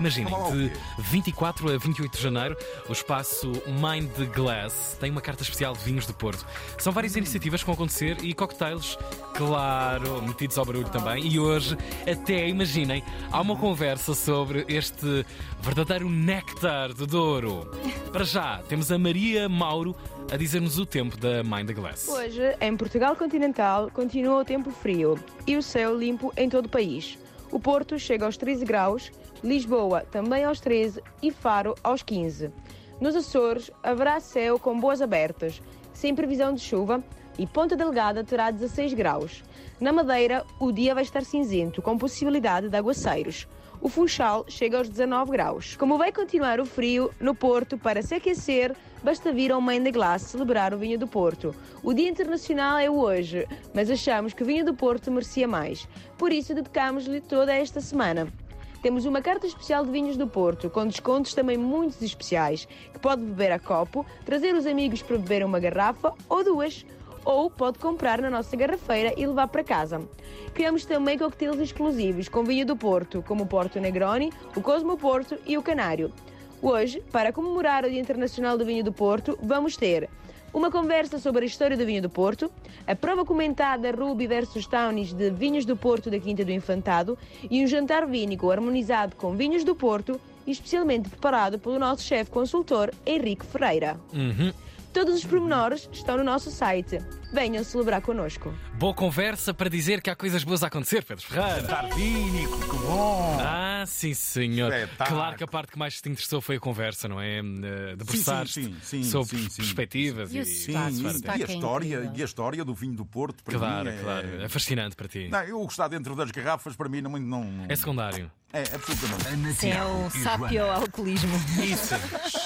Imaginem, de 24 a 28 de janeiro, o espaço Mind the Glass tem uma carta especial de vinhos do Porto. São várias iniciativas que vão acontecer e cocktails, claro, metidos ao barulho também. E hoje, até imaginem, há uma conversa sobre este verdadeiro néctar do Douro. Para já, temos a Maria Mauro a dizer-nos o tempo da Mind the Glass. Hoje, em Portugal continental, continua o tempo frio e o céu limpo em todo o país. O Porto chega aos 13 graus, Lisboa também aos 13 e Faro aos 15. Nos Açores haverá céu com boas abertas, sem previsão de chuva, e Ponta Delgada terá 16 graus. Na Madeira, o dia vai estar cinzento, com possibilidade de aguaceiros. O Funchal chega aos 19 graus. Como vai continuar o frio, no Porto, para se aquecer, basta vir ao Main de Glass celebrar o vinho do Porto. O Dia Internacional é hoje, mas achamos que o vinho do Porto merecia mais. Por isso, dedicamos-lhe toda esta semana. Temos uma carta especial de vinhos do Porto, com descontos também muito especiais, que pode beber a copo, trazer os amigos para beber uma garrafa ou duas ou pode comprar na nossa garrafeira e levar para casa. Criamos também coquetéis exclusivos com vinho do Porto, como o Porto Negroni, o Cosmo Porto e o Canário. Hoje, para comemorar o Dia Internacional do Vinho do Porto, vamos ter uma conversa sobre a história do vinho do Porto, a prova comentada Ruby versus Townies de vinhos do Porto da Quinta do Infantado e um jantar vínico harmonizado com vinhos do Porto e especialmente preparado pelo nosso chefe consultor Henrique Ferreira. Uhum. Todos os pormenores estão no nosso site. Venham celebrar connosco. Boa conversa para dizer que há coisas boas a acontecer, Pedro Ferreira. Tardínico, que bom! Ah, sim, senhor. Espetáculo. Claro que a parte que mais te interessou foi a conversa, não é? Eh, sim, sobre sim, sim. perspectivas E. Sim, e, e a é história, e a história do vinho do Porto, para Claro, mim, é, claro. É fascinante para ti. Não, eu gostar dentro das garrafas, para mim, não. não, não É secundário. é absolutamente. Sim, é o sapio-alcoolismo. Isso.